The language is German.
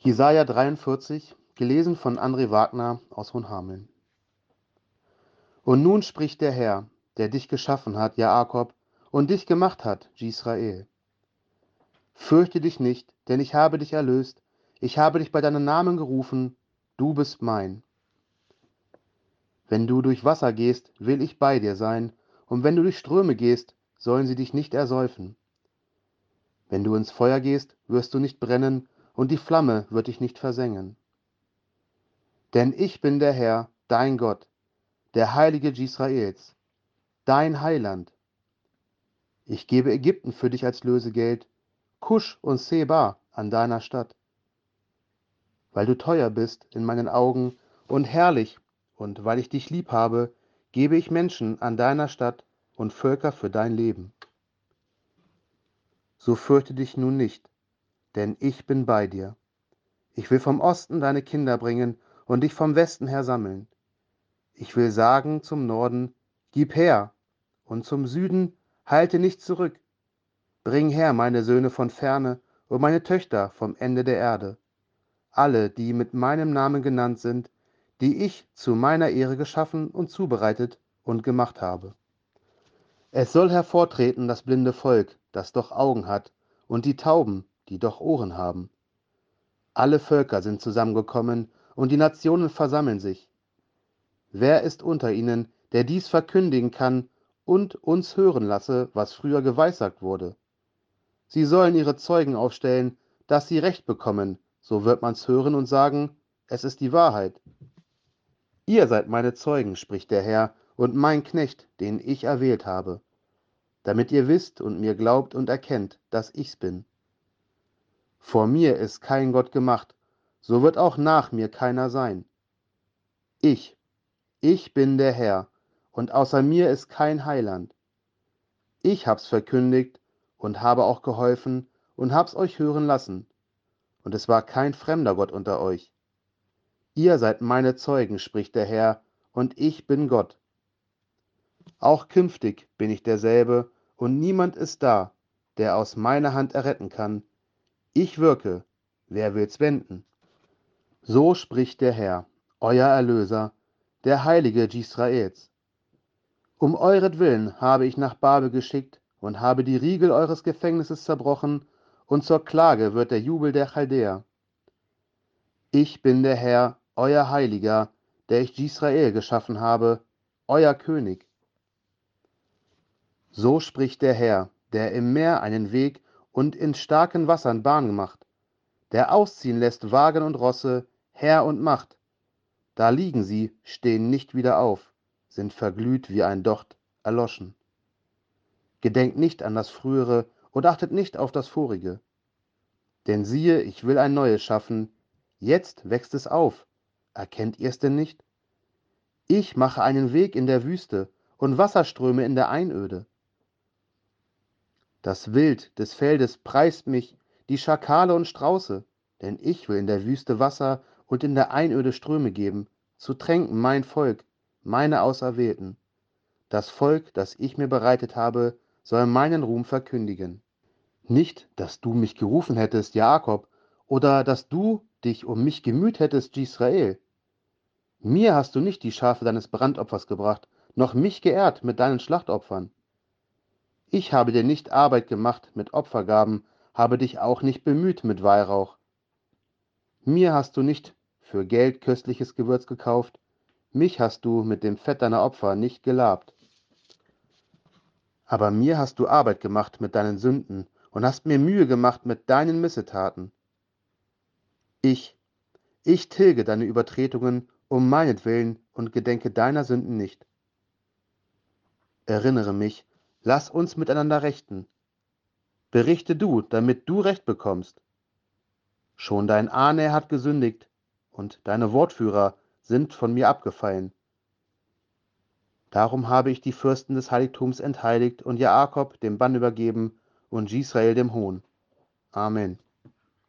Jesaja 43, gelesen von André Wagner aus Hohenhameln. Und nun spricht der Herr, der dich geschaffen hat, Jakob, und dich gemacht hat, Israel. Fürchte dich nicht, denn ich habe dich erlöst, ich habe dich bei deinem Namen gerufen, du bist mein. Wenn du durch Wasser gehst, will ich bei dir sein, und wenn du durch Ströme gehst, sollen sie dich nicht ersäufen. Wenn du ins Feuer gehst, wirst du nicht brennen, und die Flamme wird dich nicht versengen. Denn ich bin der Herr, dein Gott, der Heilige Israels, dein Heiland. Ich gebe Ägypten für dich als Lösegeld, Kusch und Seba an deiner Stadt. Weil du teuer bist in meinen Augen und herrlich, und weil ich dich lieb habe, gebe ich Menschen an deiner Stadt und Völker für dein Leben. So fürchte dich nun nicht, denn ich bin bei dir. Ich will vom Osten deine Kinder bringen und dich vom Westen her sammeln. Ich will sagen zum Norden, gib her, und zum Süden, halte nicht zurück. Bring her meine Söhne von ferne und meine Töchter vom Ende der Erde. Alle, die mit meinem Namen genannt sind, die ich zu meiner Ehre geschaffen und zubereitet und gemacht habe. Es soll hervortreten das blinde Volk, das doch Augen hat, und die Tauben, die doch Ohren haben. Alle Völker sind zusammengekommen, und die Nationen versammeln sich. Wer ist unter ihnen, der dies verkündigen kann und uns hören lasse, was früher geweissagt wurde? Sie sollen ihre Zeugen aufstellen, dass sie Recht bekommen, so wird man's hören und sagen, es ist die Wahrheit. Ihr seid meine Zeugen, spricht der Herr, und mein Knecht, den ich erwählt habe, damit ihr wisst und mir glaubt und erkennt, dass ich's bin. Vor mir ist kein Gott gemacht, so wird auch nach mir keiner sein. Ich, ich bin der Herr, und außer mir ist kein Heiland. Ich hab's verkündigt und habe auch geholfen und hab's euch hören lassen. Und es war kein fremder Gott unter euch. Ihr seid meine Zeugen, spricht der Herr, und ich bin Gott. Auch künftig bin ich derselbe, und niemand ist da, der aus meiner Hand erretten kann, ich wirke, wer will's wenden? So spricht der Herr, euer Erlöser, der Heilige Israels. Um euretwillen habe ich nach Babel geschickt und habe die Riegel eures Gefängnisses zerbrochen, und zur Klage wird der Jubel der Chaldäer. Ich bin der Herr, euer Heiliger, der ich Israel geschaffen habe, euer König. So spricht der Herr, der im Meer einen Weg und in starken Wassern Bahn gemacht, der ausziehen lässt Wagen und Rosse, Herr und Macht. Da liegen sie, stehen nicht wieder auf, sind verglüht wie ein Docht, erloschen. Gedenkt nicht an das Frühere und achtet nicht auf das Vorige. Denn siehe, ich will ein neues schaffen, jetzt wächst es auf, erkennt ihr's denn nicht? Ich mache einen Weg in der Wüste und Wasserströme in der Einöde. Das Wild des Feldes preist mich, die Schakale und Strauße, denn ich will in der Wüste Wasser und in der Einöde Ströme geben, zu tränken mein Volk, meine Auserwählten. Das Volk, das ich mir bereitet habe, soll meinen Ruhm verkündigen. Nicht, dass du mich gerufen hättest, Jakob, oder dass du dich um mich gemüht hättest, Israel. Mir hast du nicht die Schafe deines Brandopfers gebracht, noch mich geehrt mit deinen Schlachtopfern. Ich habe dir nicht Arbeit gemacht mit Opfergaben, habe dich auch nicht bemüht mit Weihrauch. Mir hast du nicht für Geld köstliches Gewürz gekauft, mich hast du mit dem Fett deiner Opfer nicht gelabt. Aber mir hast du Arbeit gemacht mit deinen Sünden und hast mir Mühe gemacht mit deinen Missetaten. Ich, ich tilge deine Übertretungen um meinetwillen und gedenke deiner Sünden nicht. Erinnere mich, Lass uns miteinander rechten. Berichte du, damit du Recht bekommst. Schon dein Ahne hat gesündigt, und deine Wortführer sind von mir abgefallen. Darum habe ich die Fürsten des Heiligtums entheiligt und Jakob dem Bann übergeben und Israel dem Hohn. Amen.